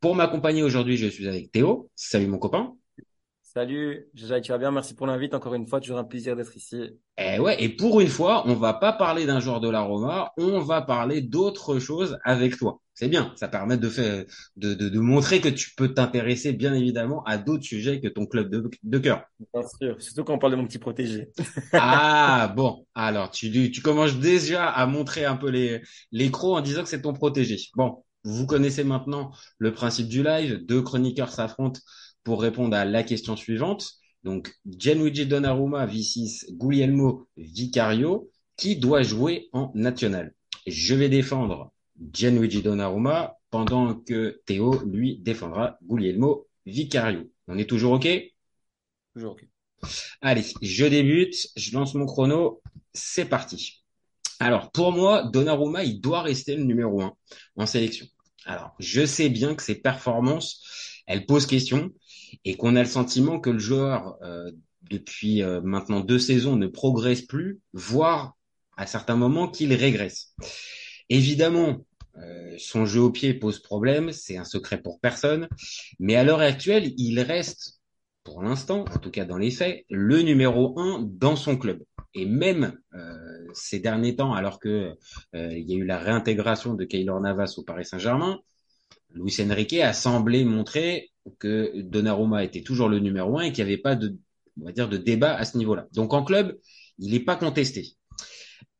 Pour m'accompagner aujourd'hui, je suis avec Théo. Salut mon copain. Salut, Jaja, tu vas bien? Merci pour l'invite. Encore une fois, toujours un plaisir d'être ici. Eh ouais, et pour une fois, on va pas parler d'un joueur de la Roma, on va parler d'autre chose avec toi. C'est bien, ça permet de faire, de, de, de montrer que tu peux t'intéresser bien évidemment à d'autres sujets que ton club de, de cœur. Bien sûr, surtout quand on parle de mon petit protégé. ah bon, alors tu, tu commences déjà à montrer un peu les, les crocs en disant que c'est ton protégé. Bon, vous connaissez maintenant le principe du live, deux chroniqueurs s'affrontent pour répondre à la question suivante. Donc, Gianluigi Donnarumma, V6, Guglielmo Vicario, qui doit jouer en national? Je vais défendre Gianluigi Donnarumma pendant que Théo, lui, défendra Guglielmo Vicario. On est toujours OK? Toujours OK. Allez, je débute, je lance mon chrono, c'est parti. Alors, pour moi, Donnarumma, il doit rester le numéro un en sélection. Alors, je sais bien que ses performances, elles posent question et qu'on a le sentiment que le joueur, euh, depuis euh, maintenant deux saisons, ne progresse plus, voire à certains moments qu'il régresse. Évidemment, euh, son jeu au pied pose problème, c'est un secret pour personne, mais à l'heure actuelle, il reste, pour l'instant, en tout cas dans les faits, le numéro un dans son club. Et même ces derniers temps, alors que il y a eu la réintégration de Keylor Navas au Paris Saint-Germain, Luis Enrique a semblé montrer que Donnarumma était toujours le numéro un et qu'il n'y avait pas de, on va dire, de débat à ce niveau-là. Donc en club, il n'est pas contesté.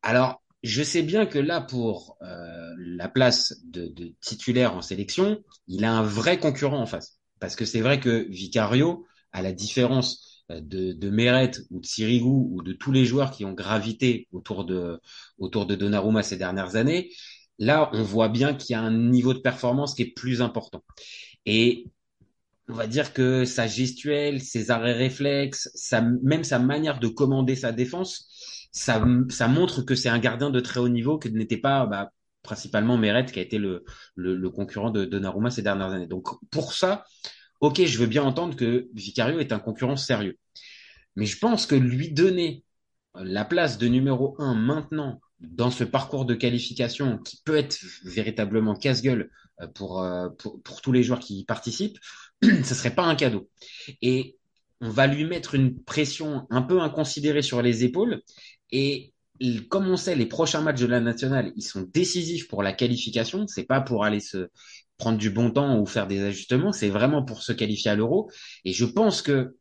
Alors, je sais bien que là, pour euh, la place de, titulaire en sélection, il a un vrai concurrent en face. Parce que c'est vrai que Vicario, à la différence euh, de, de Meret ou de Sirigu ou de tous les joueurs qui ont gravité autour de, autour de Donnarumma ces dernières années, là, on voit bien qu'il y a un niveau de performance qui est plus important. Et on va dire que sa gestuelle, ses arrêts réflexes, sa, même sa manière de commander sa défense, ça, ça montre que c'est un gardien de très haut niveau, que n'était pas bah, principalement Meret, qui a été le, le, le concurrent de, Naruma ces dernières années. Donc pour ça, ok, je veux bien entendre que Vicario est un concurrent sérieux. Mais je pense que lui donner la place de numéro un maintenant dans ce parcours de qualification qui peut être véritablement casse-gueule euh, pour, euh, pour, tous les joueurs qui y participent, ce serait pas un cadeau. Et on va lui mettre une pression un peu inconsidérée sur les épaules. Et comme on sait, les prochains matchs de la nationale, ils sont décisifs pour la qualification. C'est pas pour aller se prendre du bon temps ou faire des ajustements. C'est vraiment pour se qualifier à l'euro. Et je pense que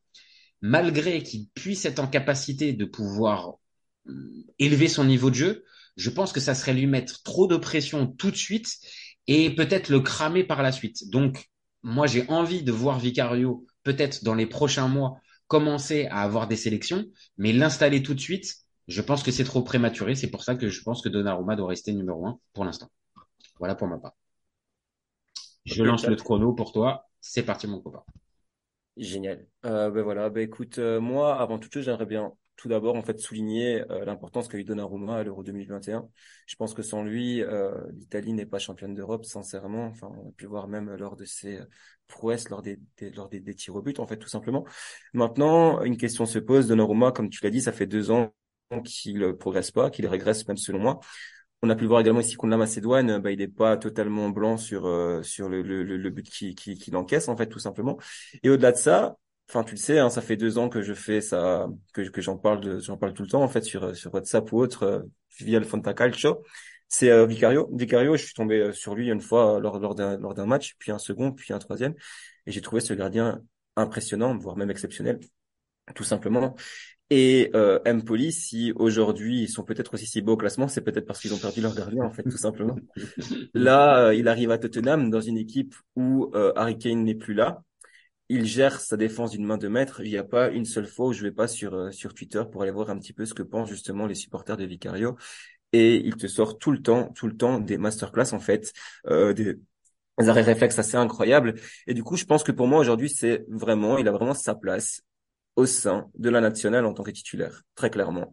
malgré qu'il puisse être en capacité de pouvoir euh, élever son niveau de jeu, je pense que ça serait lui mettre trop de pression tout de suite et peut-être le cramer par la suite. Donc, moi, j'ai envie de voir Vicario, peut-être dans les prochains mois, commencer à avoir des sélections, mais l'installer tout de suite, je pense que c'est trop prématuré. C'est pour ça que je pense que Donnarumma doit rester numéro un pour l'instant. Voilà pour ma part. Je lance le chrono pour toi. C'est parti, mon copain. Génial. Euh, ben voilà. Ben écoute, euh, moi, avant toute chose, j'aimerais bien tout d'abord en fait souligner euh, l'importance qu'a eu Donnarumma à l'Euro 2021. Je pense que sans lui, euh, l'Italie n'est pas championne d'Europe, sincèrement. Enfin, on a pu voir même lors de ses prouesses, lors des, des lors des, des, tirs au but, en fait, tout simplement. Maintenant, une question se pose. Donnarumma, comme tu l'as dit, ça fait deux ans qu'il progresse pas, qu'il régresse même selon moi. On a pu le voir également ici contre la Macédoine, bah, il n'est pas totalement blanc sur euh, sur le, le, le but qu'il qui, qui encaisse en fait tout simplement. Et au-delà de ça, Enfin, tu le sais, hein, ça fait deux ans que je fais ça, que, j'en parle, j'en parle tout le temps en fait sur sur WhatsApp ou autre euh, via le Fonta Calcio. C'est euh, Vicario. Vicario, je suis tombé euh, sur lui une fois lors lors d'un lors d'un match, puis un second, puis un troisième, et j'ai trouvé ce gardien impressionnant, voire même exceptionnel, tout simplement. Et euh, Empoli, si aujourd'hui ils sont peut-être aussi si beaux au classement, c'est peut-être parce qu'ils ont perdu leur gardien en fait, tout simplement. Là, euh, il arrive à Tottenham dans une équipe où euh, Harry Kane n'est plus là il gère sa défense d'une main de maître. Il n'y a pas une seule fois où je vais pas sur euh, sur Twitter pour aller voir un petit peu ce que pensent justement les supporters de Vicario. Et il te sort tout le temps, tout le temps des masterclass en fait, euh, des des arrêts réflexes assez incroyables. Et du coup, je pense que pour moi aujourd'hui, c'est vraiment, il a vraiment sa place au sein de la nationale en tant que titulaire, très clairement.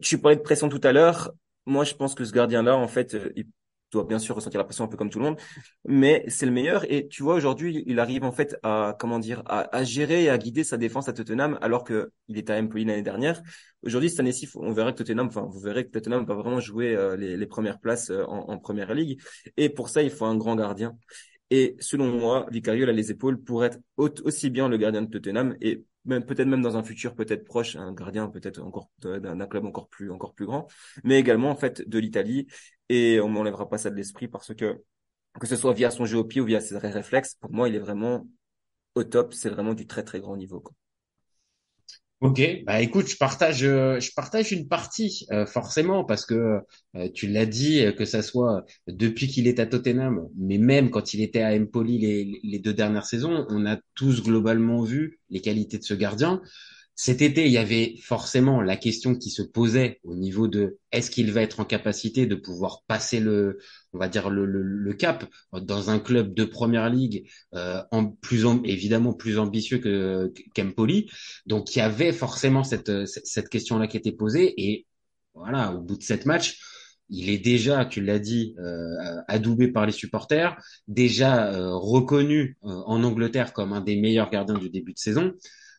Tu parlais de pression tout à l'heure. Moi, je pense que ce gardien-là, en fait, euh, il doit bien sûr ressentir la pression un peu comme tout le monde, mais c'est le meilleur. Et tu vois, aujourd'hui, il arrive en fait à comment dire, à, gérer et à guider sa défense à Tottenham, alors que il était à Empoli l'année dernière. Aujourd'hui, cette année-ci, on verra que Tottenham, enfin, vous verrez que Tottenham va vraiment jouer euh, les, les, premières places euh, en, en première ligue. Et pour ça, il faut un grand gardien. Et selon moi, Vicario a les épaules pour être aussi bien le gardien de Tottenham et même peut-être même dans un futur peut-être proche, un gardien peut-être encore d'un club encore plus encore plus grand, mais également en fait de l'Italie. Et on m'enlèvera pas ça de l'esprit parce que que ce soit via son jeu au pied ou via ses réflexes, pour moi il est vraiment au top. C'est vraiment du très très grand niveau. Ok, bah écoute, je partage, euh, je partage une partie euh, forcément parce que euh, tu l'as dit, que ça soit depuis qu'il est à Tottenham, mais même quand il était à Empoli les, les deux dernières saisons, on a tous globalement vu les qualités de ce gardien. Cet été, il y avait forcément la question qui se posait au niveau de est-ce qu'il va être en capacité de pouvoir passer le, on va dire le, cap dans un club de première ligue, euh, en plus évidemment plus ambitieux que qu'Empoli. Donc il y avait forcément cette question-là qui était posée et voilà, au bout de sept matchs, il est déjà, tu l'as dit, euh, adoubé par les supporters, déjà euh, reconnu en Angleterre comme un des meilleurs gardiens du début de saison.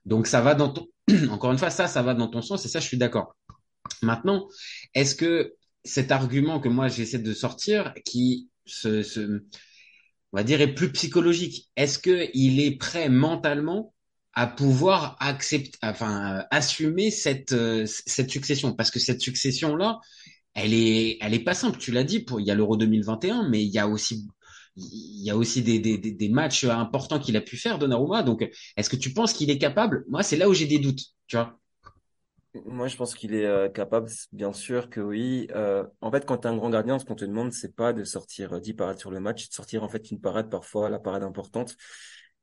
Donc ça va dans ton, encore une fois, ça, ça va dans ton sens et ça, je suis d'accord. Maintenant, est-ce que cet argument que moi j'essaie de sortir, qui se, se, on va dire, est plus psychologique, est-ce que il est prêt mentalement à pouvoir accepter, enfin, assumer cette cette succession, parce que cette succession là, elle est, elle est pas simple. Tu l'as dit, pour il y a l'Euro 2021, mais il y a aussi il y a aussi des, matchs importants qu'il a pu faire, Donnarumma. Donc, est-ce que tu penses qu'il est capable? Moi, c'est là où j'ai des doutes, tu vois. Moi, je pense qu'il est euh, capable, bien sûr que oui. Euh, en fait, quand tu es un grand gardien, ce qu'on te demande, c'est pas de sortir 10 parades sur le match, de sortir en fait une parade parfois, la parade importante.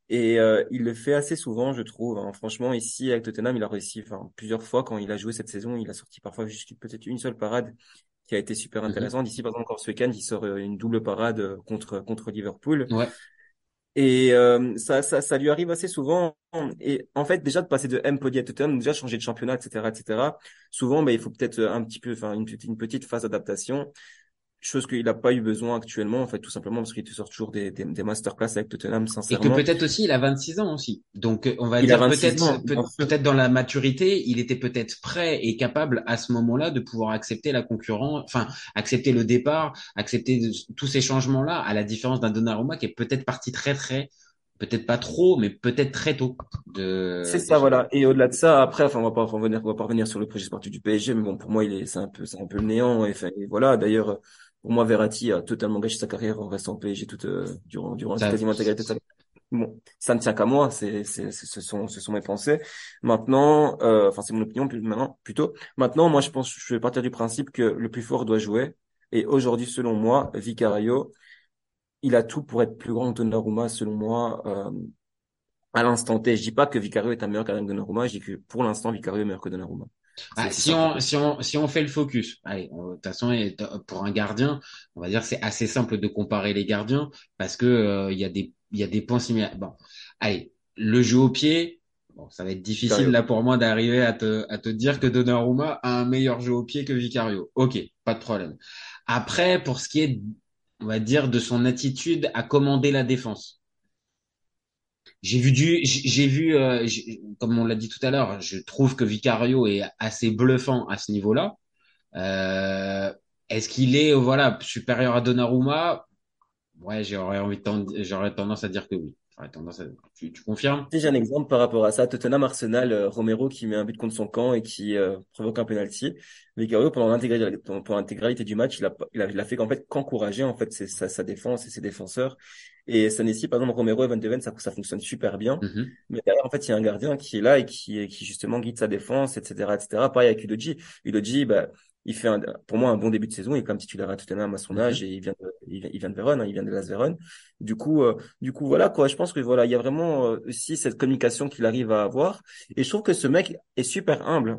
Et euh, il le fait assez souvent, je trouve. Hein. Franchement, ici avec Tottenham, il a réussi plusieurs fois quand il a joué cette saison. Il a sorti parfois juste peut-être une seule parade qui a été super mhm. intéressant. D'ici, par exemple, encore ce week-end, il sort euh, une double parade euh, contre contre Liverpool. Ouais. Et euh, ça, ça, ça lui arrive assez souvent. Et en fait, déjà de passer de M-Podi à Tottenham, déjà changer de championnat, etc., etc. Souvent, bah, il faut peut-être un petit peu, enfin, une, une petite phase d'adaptation chose qu'il n'a pas eu besoin actuellement, en fait, tout simplement parce qu'il te sort toujours des, des, des masterclass avec Tottenham, sincèrement. Et que peut-être aussi, il a 26 ans aussi. Donc, euh, on va dire peut-être, peut-être dans la maturité, il était peut-être prêt et capable à ce moment-là de pouvoir accepter la concurrence, enfin, accepter le départ, accepter tous ces changements-là, à la différence d'un Donnarumma qui est peut-être parti très, très, peut-être pas trop, mais peut-être très tôt. De... C'est ça, voilà. Et au-delà de ça, après, enfin, on va pas revenir, on va pas revenir sur le projet sportif du PSG, mais bon, pour moi, il est, c'est un peu, c'est un peu le néant. Et, et voilà. D'ailleurs, pour moi, Verratti a totalement gâché sa carrière en restant PSG toute, euh, durant, durant quasiment l'intégralité de sa Bon, ça ne tient qu'à moi, c'est, c'est, ce sont, ce sont mes pensées. Maintenant, euh, enfin, c'est mon opinion maintenant, plutôt. Maintenant, moi, je pense, je vais partir du principe que le plus fort doit jouer. Et aujourd'hui, selon moi, Vicario, il a tout pour être plus grand que Donnarumma, selon moi, euh, à l'instant T. Je dis pas que Vicario est un meilleur que Donnarumma, je dis que pour l'instant, Vicario est meilleur que Donnarumma. Ah, si on si on si on fait le focus, allez, de toute façon pour un gardien, on va dire c'est assez simple de comparer les gardiens parce que euh, il y a des il y a des points similaires. Bon, allez, le jeu au pied, bon, ça va être difficile là pour moi d'arriver à te à te dire que Donnarumma a un meilleur jeu au pied que Vicario. Ok, pas de problème. Après, pour ce qui est, on va dire, de son attitude à commander la défense j'ai vu du, j'ai vu, euh, comme on l'a dit tout à l'heure, je trouve que Vicario est assez bluffant à ce niveau-là. Euh, Est-ce qu'il est, voilà, supérieur à Donnarumma? Ouais, j'aurais envie de, j'aurais tendance à dire que oui. Tendance à... tu, tu confirmes? J'ai un exemple par rapport à ça. Tottenham Arsenal, euh, Romero qui met un but contre son camp et qui euh, provoque un penalty. Vicario pendant l'intégralité du match, il a, il a, il a fait qu'en fait qu'encourager en fait sa, sa défense et ses défenseurs. Et ça nécessite, par exemple, Romero et Van de Ven, ça, ça fonctionne super bien. Mm-hmm. Mais derrière, en fait, il y a un gardien qui est là et qui, qui justement guide sa défense, etc., etc. Pareil avec Udoji. Udoji, bah, il fait un, pour moi un bon début de saison. Il est comme titulaire à Tottenham à son mm-hmm. âge et il vient de, il vient de Vérone, hein, il vient de Las Vérone. Du coup, euh, du coup, voilà quoi. Je pense que voilà, il y a vraiment euh, aussi cette communication qu'il arrive à avoir. Et je trouve que ce mec est super humble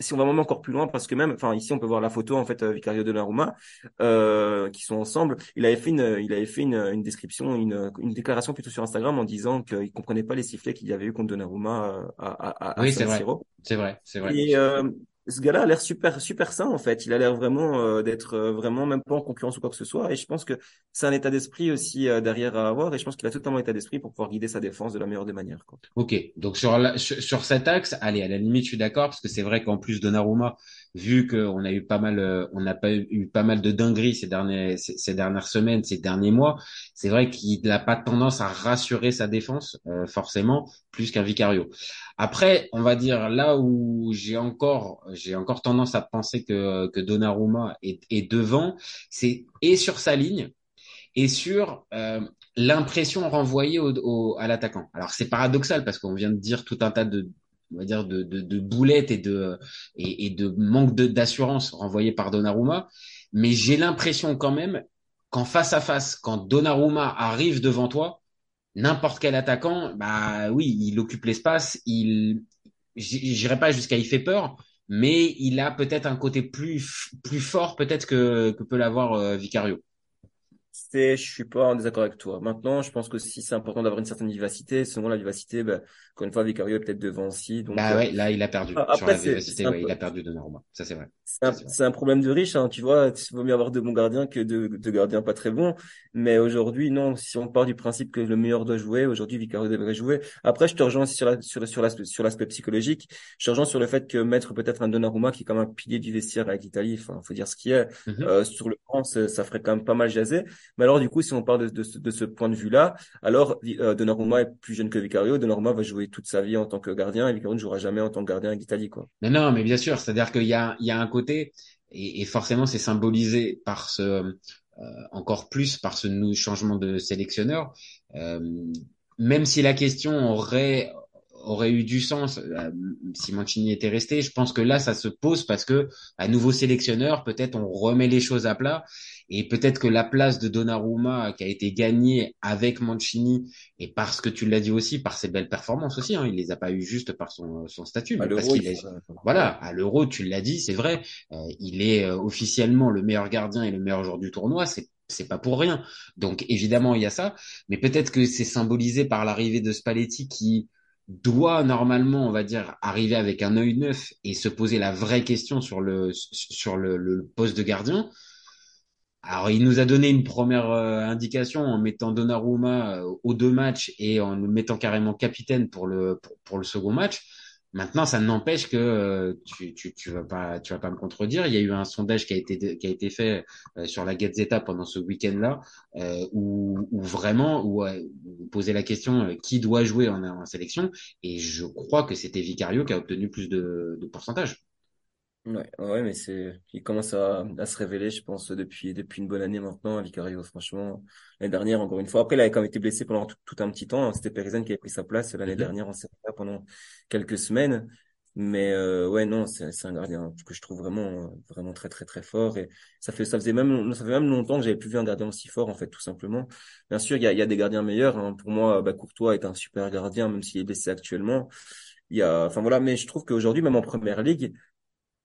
si on va même encore plus loin, parce que même, enfin ici on peut voir la photo en fait euh, Vicario Donnarumma euh, qui sont ensemble. Il avait fait une, il avait fait une, une description, une, une déclaration plutôt sur Instagram en disant qu'il comprenait pas les sifflets qu'il y avait eu contre Donnarumma euh, à, à, à, Oui, à c'est San vrai. C'est vrai, c'est vrai. Et euh, ce gars-là a l'air super super sain en fait. Il a l'air vraiment euh, d'être euh, vraiment même pas en concurrence ou quoi que ce soit. Et je pense que c'est un état d'esprit aussi euh, derrière à avoir. Et je pense qu'il a totalement état d'esprit pour pouvoir guider sa défense de la meilleure des manières. Ok, donc sur, sur cet axe, allez, à la limite, je suis d'accord, parce que c'est vrai qu'en plus Donnarumma, vu qu'on a eu pas mal, euh, on n'a pas eu, pas mal de dingueries ces derniers, ces, ces dernières semaines, ces derniers mois, c'est vrai qu'il n'a pas tendance à rassurer sa défense, euh, forcément, plus qu'un Vicario. Après, on va dire là où j'ai encore, j'ai encore tendance à penser que que Donnarumma est, est devant, c'est et sur sa ligne et sur euh, l'impression renvoyée au, au- à l'attaquant. Alors c'est paradoxal parce qu'on vient de dire tout un tas de on va dire de, boulettes et de manque d'assurance renvoyées par Donnarumma, mais j'ai l'impression quand même qu'en face à face, quand Donnarumma arrive devant toi, n'importe quel attaquant, bah oui, il occupe l'espace, il j'irai pas jusqu'à il fait peur, mais il a peut-être un côté plus fort peut-être que peut l'avoir euh, Vicario. C'est, je suis pas en désaccord avec toi. Maintenant, je pense que si c'est important d'avoir une certaine vivacité, selon la vivacité, ben, encore une fois, Vicario est peut-être devant aussi. Donc, Bah euh, ouais, là il a perdu Ah, sur après, la ouais, il a perdu Donnarumma, ça c'est vrai. C'est un, problème de riche, hein, tu vois. Il vaut mieux avoir de bons gardiens que de, de gardiens pas très bons. Mais aujourd'hui, non, si on part du principe que le meilleur doit jouer, aujourd'hui, Vicario devrait jouer. Après, je te rejoins aussi sur la, sur, sur l'aspect, sur l'aspect psychologique. Je te rejoins sur le fait que mettre peut-être un Donnarumma qui est comme un pilier du vestiaire avec l'Italie, enfin, faut dire ce qui est, Mhm. euh, sur le banc, ça ferait quand même pas mal jaser. Mais alors, du coup, si on part de, de, ce- de ce point de vue-là, alors, euh, Donnarumma est plus jeune que Vicario. Donnarumma va jouer toute sa vie en tant que gardien et Vicario ne jouera jamais en tant que gardien avec l'Italie, quoi. Non, non, mais bien sûr, c'est-à-dire qu'il y a, il y a un côté, et, forcément c'est symbolisé par ce, euh, encore plus par ce changement de sélectionneur, euh, même si la question aurait aurait eu du sens euh, si Mancini était resté, je pense que là ça se pose parce que à nouveau sélectionneur, peut-être on remet les choses à plat. Et peut-être que la place de Donnarumma qui a été gagnée avec Mancini et parce que tu l'as dit aussi par ses belles performances aussi, hein, il les a pas eu juste par son, son statut, mais parce qu'il il est faut- voilà, à l'Euro, tu l'as dit, c'est vrai, euh, il est euh, officiellement le meilleur gardien et le meilleur joueur du tournoi, c'est c'est pas pour rien. Donc évidemment, il y a ça, mais peut-être que c'est symbolisé par l'arrivée de Spalletti qui doit normalement, on va dire, arriver avec un œil neuf et se poser la vraie question sur le sur le, poste de gardien. Alors, il nous a donné une première euh, indication en mettant Donnarumma euh, aux deux matchs et en le mettant carrément capitaine pour le pour, pour le second match. Maintenant, ça n'empêche que euh, tu, tu tu vas pas tu vas pas me contredire. Il y a eu un sondage qui a été qui a été fait euh, sur la Gazzetta pendant ce week-end-là euh, où, où vraiment où euh, vous posez la question qui doit jouer en, en sélection et je crois que c'était Vicario qui a obtenu plus de, de pourcentage. Ouais, ouais, mais c'est, il commence à, à se révéler, je pense, depuis, depuis une bonne année maintenant, Vicario, franchement. L'année dernière, encore une fois. Après, il avait quand même été blessé pendant tout, tout un petit temps. C'était Perezen qui avait pris sa place l'année Mhm. dernière en Serie A pendant quelques semaines. Mais, euh, ouais, non, c'est, c'est un gardien que je trouve vraiment, vraiment très, très, très fort. Et ça fait, ça faisait même, ça fait même longtemps que j'avais plus vu un gardien aussi fort, en fait, tout simplement. Bien sûr, il y a, il y a des gardiens meilleurs, hein. Pour moi, bah, Courtois est un super gardien, même s'il est blessé actuellement. Il y a, enfin voilà, mais je trouve qu'aujourd'hui, même en première ligue,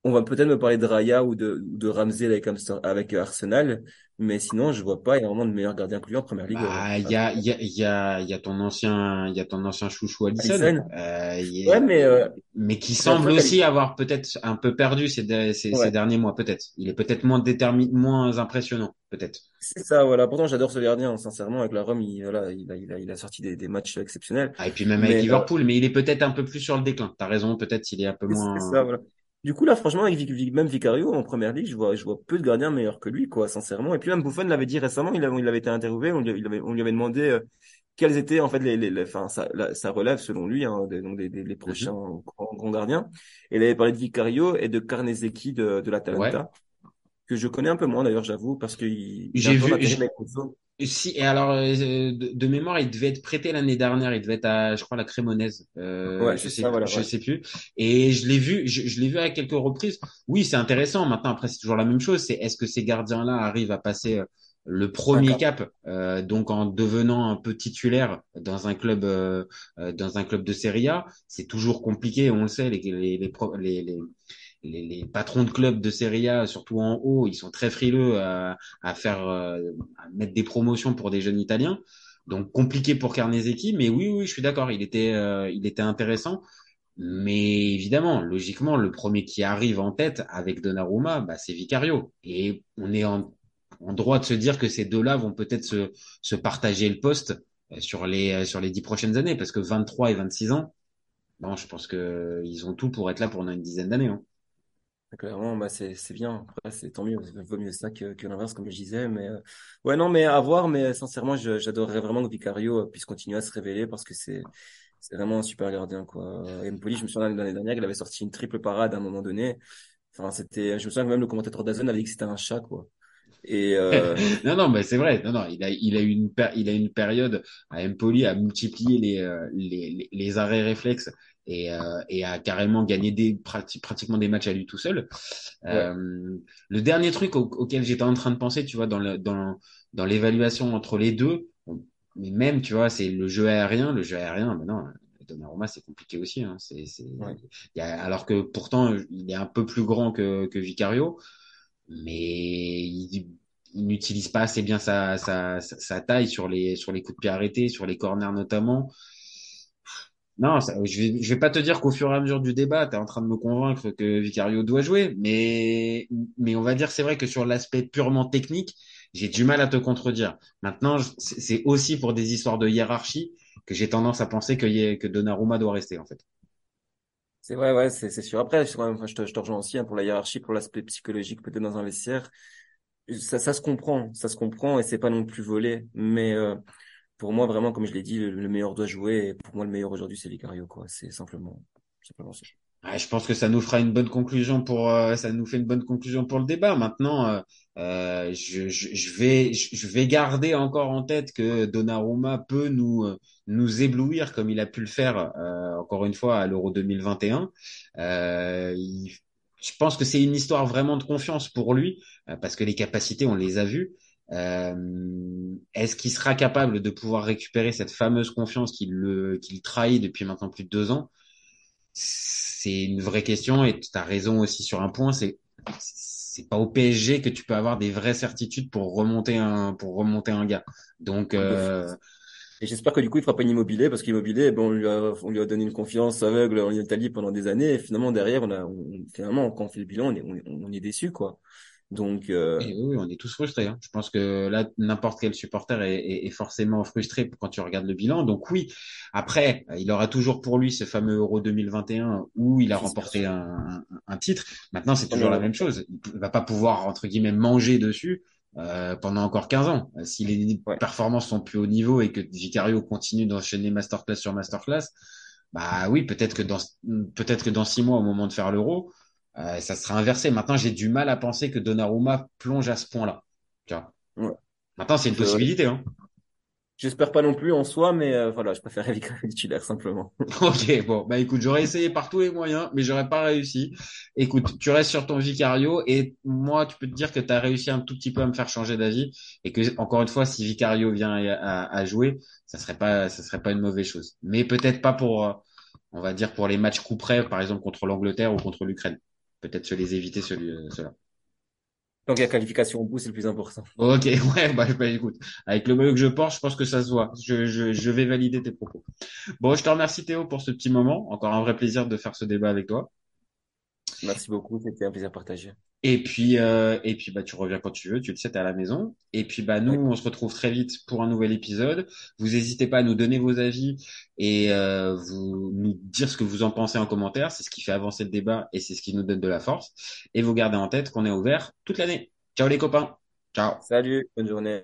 on va peut-être me parler de Raya ou de, ou de Ramsey avec, Amster- avec Arsenal, mais sinon, je vois pas énormément de meilleurs gardiens que lui en première ligue. Euh, il y a, il y a, il y a, il y a ton ancien, il y a ton ancien chouchou Alisson, Alisson. euh, il est- Ouais, mais, euh, mais qui semble aussi avoir peut-être un peu perdu ces, de- ces, Ouais. ces derniers mois, peut-être. Il est peut-être moins déterminé, moins impressionnant, peut-être. c'est ça, voilà. Pourtant, j'adore ce gardien, hein, sincèrement, avec la Rome, il, voilà, il a, il a, il a sorti des, des matchs exceptionnels. Ah, et puis même Mais, avec euh, Liverpool, mais il est peut-être un peu plus sur le déclin. T'as raison, peut-être il est un peu moins. c'est ça, voilà. Du coup, là, franchement, avec même Vicario en première ligue, je vois, je vois peu de gardiens meilleurs que lui, quoi, sincèrement. Et puis même Buffon l'avait dit récemment, il avait, il avait été interviewé, on lui, avait, on lui avait demandé euh, quels étaient en fait les, les, les- enfin, ça, la- ça relève selon lui, hein, des, donc des, des- les prochains grands, grands gardiens. Et il avait parlé de Vicario et de Carnesecchi de, de l'Atalanta, que je connais un peu moins d'ailleurs, j'avoue, parce qu'il J'ai vu- Si, et alors, euh, de, de mémoire, il devait être prêté l'année dernière. Il devait être à, je crois, la Crémonaise. Euh, Ouais, je sais, ça, voilà, je ouais. sais plus. Et je l'ai vu, je, je l'ai vu à quelques reprises. Oui, c'est intéressant. Maintenant, après, c'est toujours la même chose. C'est est-ce que ces gardiens-là arrivent à passer euh, le premier cap, euh, donc en devenant un peu titulaire dans un club, euh, euh, dans un club de Serie A? C'est toujours compliqué, on le sait. Les, les, les, les, les, patrons de clubs de Serie A, surtout en haut, ils sont très frileux à, faire euh, à mettre des promotions pour des jeunes Italiens. Donc compliqué pour Carnesecchi, mais oui, oui, je suis d'accord, il était, euh, il était intéressant. Mais évidemment, logiquement, le premier qui arrive en tête avec Donnarumma, bah, c'est Vicario. Et on est en, droit de se dire que ces deux-là vont peut-être se, partager le poste euh, sur les, sur les dix prochaines années, parce que 23 et 26 ans, non, je pense que ils ont tout pour être là pendant une dizaine d'années. Hein. Clairement, bah c'est bien. Après, c'est tant mieux. Vaut mieux ça que, que l'inverse, comme je disais. Mais euh, ouais, non, mais à voir. Mais sincèrement, je- j'adorerais vraiment que Vicario euh, puisse continuer à se révéler parce que c'est c'est vraiment un super gardien, quoi. Euh, Empoli, je me souviens l'année dernière, il avait sorti une triple parade à un moment donné. Enfin, c'était. Je me souviens que même le commentateur d'Azon avait dit que c'était un chat, quoi. Et euh, Non, non, mais c'est vrai. Non, non, il a, il a eu une, il a une période à Empoli à multiplier les, euh, les, les, les arrêts réflexes et, euh, et à carrément gagner des, prati- pratiquement des matchs à lui tout seul. Euh, le dernier truc au- auquel j'étais en train de penser, tu vois, dans le, dans, dans l'évaluation entre les deux, mais même, tu vois, c'est le jeu aérien, le jeu aérien, maintenant, Donnarumma, c'est compliqué aussi, hein. C'est, Ouais. a, alors que pourtant, il est un peu plus grand que, que Vicario mais il, il n'utilise pas assez bien sa, sa, sa, sa taille sur les, sur les coups de pied arrêtés, sur les corners notamment. Non, ça, je vais, vais pas te dire qu'au fur et à mesure du débat, tu es en train de me convaincre que Vicario doit jouer, mais, mais on va dire, c'est vrai que sur l'aspect purement technique, j'ai du mal à te contredire. Maintenant, c'est aussi pour des histoires de hiérarchie que j'ai tendance à penser que, que Donnarumma doit rester, en fait. c'est ouais, ouais, c'est c'est sûr. Après, je, enfin, je te, je te rejoins aussi hein, pour la hiérarchie, pour l'aspect psychologique peut-être dans un vestiaire. Ça, ça se comprend, ça se comprend et c'est pas non plus volé. Mais euh, pour moi, vraiment, comme je l'ai dit, le, le meilleur doit jouer. Pour moi, le meilleur aujourd'hui, c'est Vicario, quoi. C'est simplement, simplement ça. Je pense que ça nous fera une bonne conclusion pour euh, ça nous fait une bonne conclusion pour le débat. Maintenant, euh, euh, je, je, je vais je, vais garder encore en tête que Donnarumma peut nous euh, nous éblouir comme il a pu le faire encore une fois à l'Euro 2021. Euh, il- je pense que c'est une histoire vraiment de confiance pour lui parce que les capacités on les a vues. Euh, est-ce qu'il sera capable de pouvoir récupérer cette fameuse confiance qu'il le qu'il trahit depuis maintenant plus de deux ans? c'est une vraie question et tu as raison aussi sur un point, c'est c'est pas au PSG que tu peux avoir des vraies certitudes pour remonter un pour remonter un gars. Donc euh, Et j'espère que du coup, il fera pas une immobilier parce qu'immobilier, ben, on lui a, on lui a donné une confiance aveugle en Italie pendant des années. Et finalement, derrière, on a, on- finalement, quand on fait le bilan, on est, on est, on est déçu, quoi. Donc, euh, et oui, on est tous frustrés. hein. Je pense que là, n'importe quel supporter est, est- est forcément frustré quand tu regardes le bilan. Donc oui, après, il aura toujours pour lui ce fameux Euro 2021 où il a remporté un, un, un titre. Maintenant, c'est toujours la même chose. Il va pas pouvoir entre guillemets manger dessus euh, pendant encore 15 ans. Euh, Si les Ouais. performances sont plus haut niveau et que Vicario continue d'enchaîner masterclass sur masterclass, bah oui, peut-être que dans peut-être que dans six mois, au moment de faire l'Euro, euh, ça sera inversé. Maintenant, j'ai du mal à penser que Donnarumma plonge à ce point-là. Tu vois. Ouais. Maintenant, c'est une Je- possibilité. Hein. j'espère pas non plus en soi, mais euh, voilà, je préfère Vicario titulaire, simplement. Ok, bon, bah écoute, j'aurais essayé par tous les moyens, mais j'aurais pas réussi. Écoute, tu restes sur ton Vicario et moi, tu peux te dire que tu as réussi un tout petit peu à me faire changer d'avis et que encore une fois, si Vicario vient à, à- à jouer, ça serait pas, ça serait pas une mauvaise chose. Mais peut-être pas pour, euh, on va dire pour les matchs coup près, par exemple contre l'Angleterre ou contre l'Ukraine. Peut-être se les éviter celui, euh, ceux-là. Donc, la qualification au bout, c'est le plus important. Ok, ouais, bah, bah, écoute, avec le maillot que je porte, je pense que ça se voit. Je, je, je vais valider tes propos. Bon, je te remercie Théo pour ce petit moment. Encore un vrai plaisir de faire ce débat avec toi. Merci beaucoup, c'était un plaisir partagé. Et puis, euh, et puis bah, tu reviens quand tu veux, tu le sais, t'es à la maison. Et puis, bah, nous, Ouais. on se retrouve très vite pour un nouvel épisode. Vous n'hésitez pas à nous donner vos avis et euh, vous nous dire ce que vous en pensez en commentaire. C'est ce qui fait avancer le débat et c'est ce qui nous donne de la force. Et vous gardez en tête qu'on est ouvert toute l'année. Ciao les copains. Ciao. Salut, bonne journée.